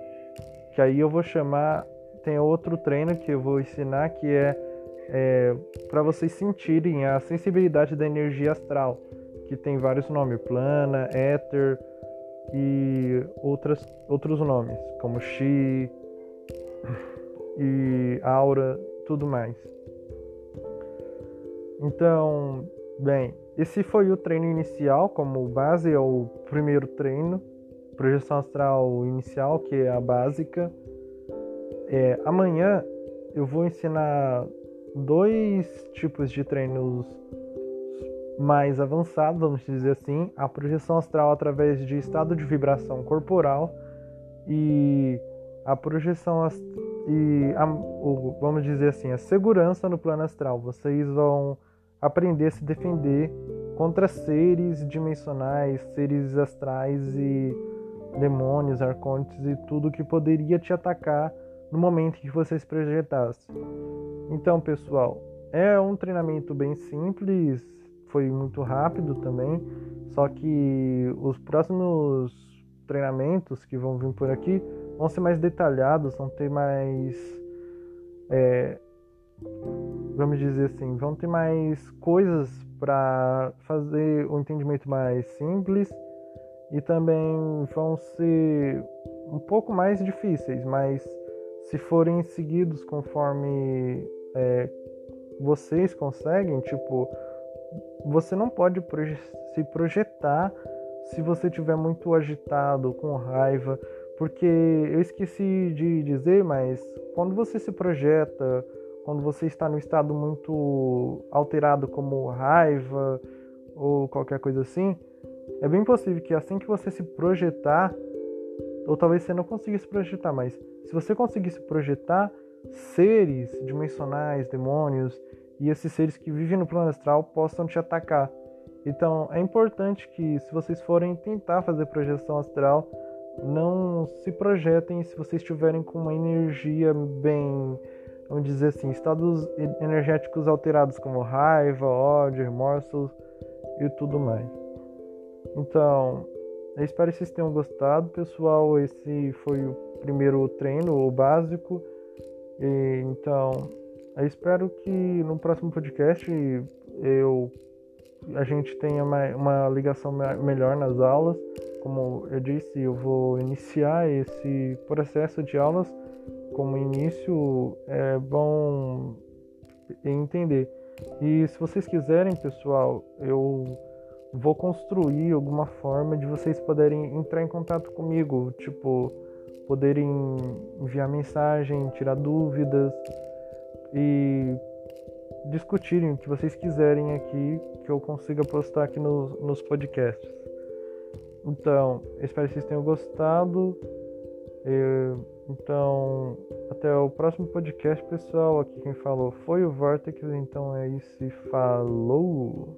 Que aí eu vou chamar, tem outro treino que eu vou ensinar que é, é para vocês sentirem a sensibilidade da energia astral, que tem vários nomes, plana, éter e outras, outros nomes, como chi e aura, tudo mais. Então, bem, esse foi o treino inicial, como base, é o primeiro treino, projeção astral inicial, que é a básica. É, amanhã eu vou ensinar dois tipos de treinos mais avançados, vamos dizer assim, a projeção astral através de estado de vibração corporal e a projeção e a, o, vamos dizer assim, a segurança no plano astral. Vocês vão aprender a se defender contra seres dimensionais, seres astrais e demônios, arcontes e tudo que poderia te atacar no momento que você se projetasse. Então, pessoal, é um treinamento bem simples, foi muito rápido também, só que os próximos treinamentos que vão vir por aqui vão ser mais detalhados, vão ter mais é, vamos dizer assim, vão ter mais coisas para fazer o entendimento mais simples e também vão ser um pouco mais difíceis, mas se forem seguidos conforme é, vocês conseguem, tipo, você não pode proje se projetar se você estiver muito agitado, com raiva, porque eu esqueci de dizer, mas quando você se projeta quando você está no estado muito alterado, como raiva ou qualquer coisa assim, é bem possível que assim que você se projetar, ou talvez você não consiga se projetar, mas se você conseguir se projetar, seres dimensionais, demônios e esses seres que vivem no plano astral possam te atacar. Então é importante que, se vocês forem tentar fazer projeção astral, não se projetem se vocês estiverem com uma energia bem vamos dizer assim, estados energéticos alterados como raiva, ódio, remorso e tudo mais. Então, eu espero que vocês tenham gostado, pessoal. Esse foi o primeiro treino, o básico. E, então, eu espero que no próximo podcast eu a gente tenha uma, uma ligação melhor nas aulas. Como eu disse, eu vou iniciar esse processo de aulas como início é bom entender. E se vocês quiserem, pessoal, eu vou construir alguma forma de vocês poderem entrar em contato comigo, tipo, poderem enviar mensagem, tirar dúvidas e discutirem o que vocês quiserem aqui, que eu consiga postar aqui nos, nos podcasts. Então, espero que vocês tenham gostado. Então, até o próximo podcast, pessoal. Aqui quem falou foi o Vortex, então é isso. Falou!